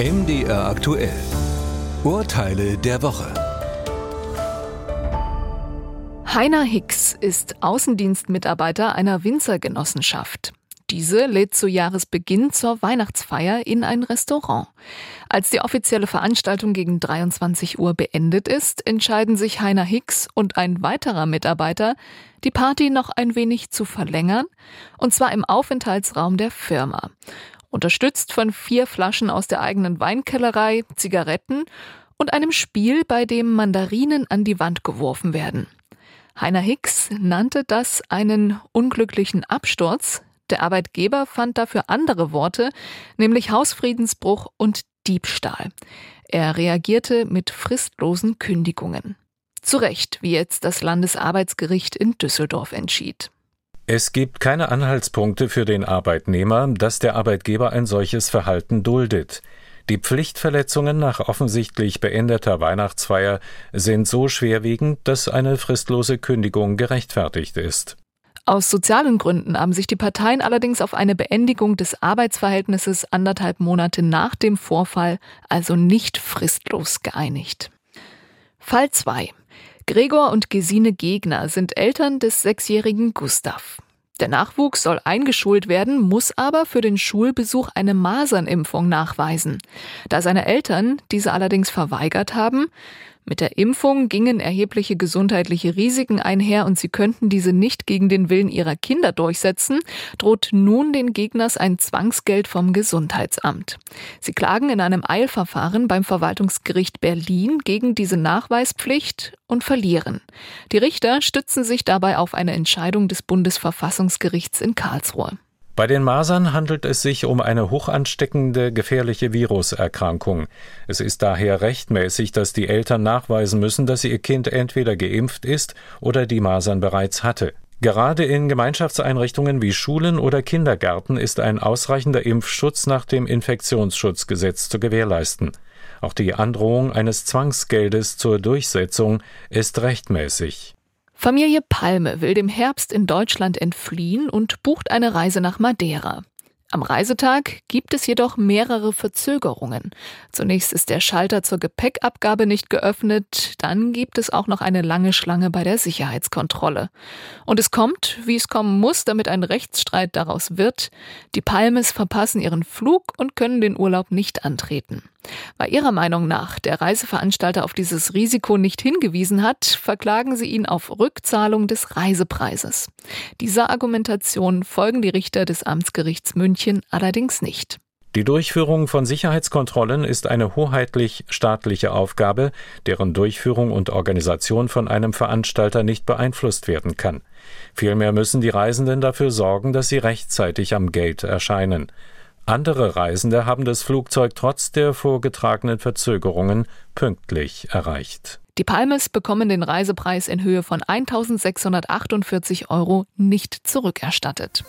MDR aktuell. Urteile der Woche. Heiner Hicks ist Außendienstmitarbeiter einer Winzergenossenschaft. Diese lädt zu Jahresbeginn zur Weihnachtsfeier in ein Restaurant. Als die offizielle Veranstaltung gegen 23 Uhr beendet ist, entscheiden sich Heiner Hicks und ein weiterer Mitarbeiter, die Party noch ein wenig zu verlängern, und zwar im Aufenthaltsraum der Firma unterstützt von vier Flaschen aus der eigenen Weinkellerei, Zigaretten und einem Spiel, bei dem Mandarinen an die Wand geworfen werden. Heiner Hicks nannte das einen unglücklichen Absturz. Der Arbeitgeber fand dafür andere Worte, nämlich Hausfriedensbruch und Diebstahl. Er reagierte mit fristlosen Kündigungen. Zu Recht, wie jetzt das Landesarbeitsgericht in Düsseldorf entschied. Es gibt keine Anhaltspunkte für den Arbeitnehmer, dass der Arbeitgeber ein solches Verhalten duldet. Die Pflichtverletzungen nach offensichtlich beendeter Weihnachtsfeier sind so schwerwiegend, dass eine fristlose Kündigung gerechtfertigt ist. Aus sozialen Gründen haben sich die Parteien allerdings auf eine Beendigung des Arbeitsverhältnisses anderthalb Monate nach dem Vorfall, also nicht fristlos, geeinigt. Fall 2. Gregor und Gesine Gegner sind Eltern des sechsjährigen Gustav. Der Nachwuchs soll eingeschult werden, muss aber für den Schulbesuch eine Masernimpfung nachweisen. Da seine Eltern diese allerdings verweigert haben, mit der Impfung gingen erhebliche gesundheitliche Risiken einher und sie könnten diese nicht gegen den Willen ihrer Kinder durchsetzen, droht nun den Gegners ein Zwangsgeld vom Gesundheitsamt. Sie klagen in einem Eilverfahren beim Verwaltungsgericht Berlin gegen diese Nachweispflicht und verlieren. Die Richter stützen sich dabei auf eine Entscheidung des Bundesverfassungsgerichts in Karlsruhe. Bei den Masern handelt es sich um eine hochansteckende, gefährliche Viruserkrankung. Es ist daher rechtmäßig, dass die Eltern nachweisen müssen, dass ihr Kind entweder geimpft ist oder die Masern bereits hatte. Gerade in Gemeinschaftseinrichtungen wie Schulen oder Kindergärten ist ein ausreichender Impfschutz nach dem Infektionsschutzgesetz zu gewährleisten. Auch die Androhung eines Zwangsgeldes zur Durchsetzung ist rechtmäßig. Familie Palme will dem Herbst in Deutschland entfliehen und bucht eine Reise nach Madeira. Am Reisetag gibt es jedoch mehrere Verzögerungen. Zunächst ist der Schalter zur Gepäckabgabe nicht geöffnet, dann gibt es auch noch eine lange Schlange bei der Sicherheitskontrolle. Und es kommt, wie es kommen muss, damit ein Rechtsstreit daraus wird. Die Palmes verpassen ihren Flug und können den Urlaub nicht antreten. Weil ihrer Meinung nach der Reiseveranstalter auf dieses Risiko nicht hingewiesen hat, verklagen sie ihn auf Rückzahlung des Reisepreises. Dieser Argumentation folgen die Richter des Amtsgerichts München allerdings nicht. Die Durchführung von Sicherheitskontrollen ist eine hoheitlich staatliche Aufgabe, deren Durchführung und Organisation von einem Veranstalter nicht beeinflusst werden kann. Vielmehr müssen die Reisenden dafür sorgen, dass sie rechtzeitig am Gate erscheinen. Andere Reisende haben das Flugzeug trotz der vorgetragenen Verzögerungen pünktlich erreicht. Die Palmes bekommen den Reisepreis in Höhe von 1648 Euro nicht zurückerstattet.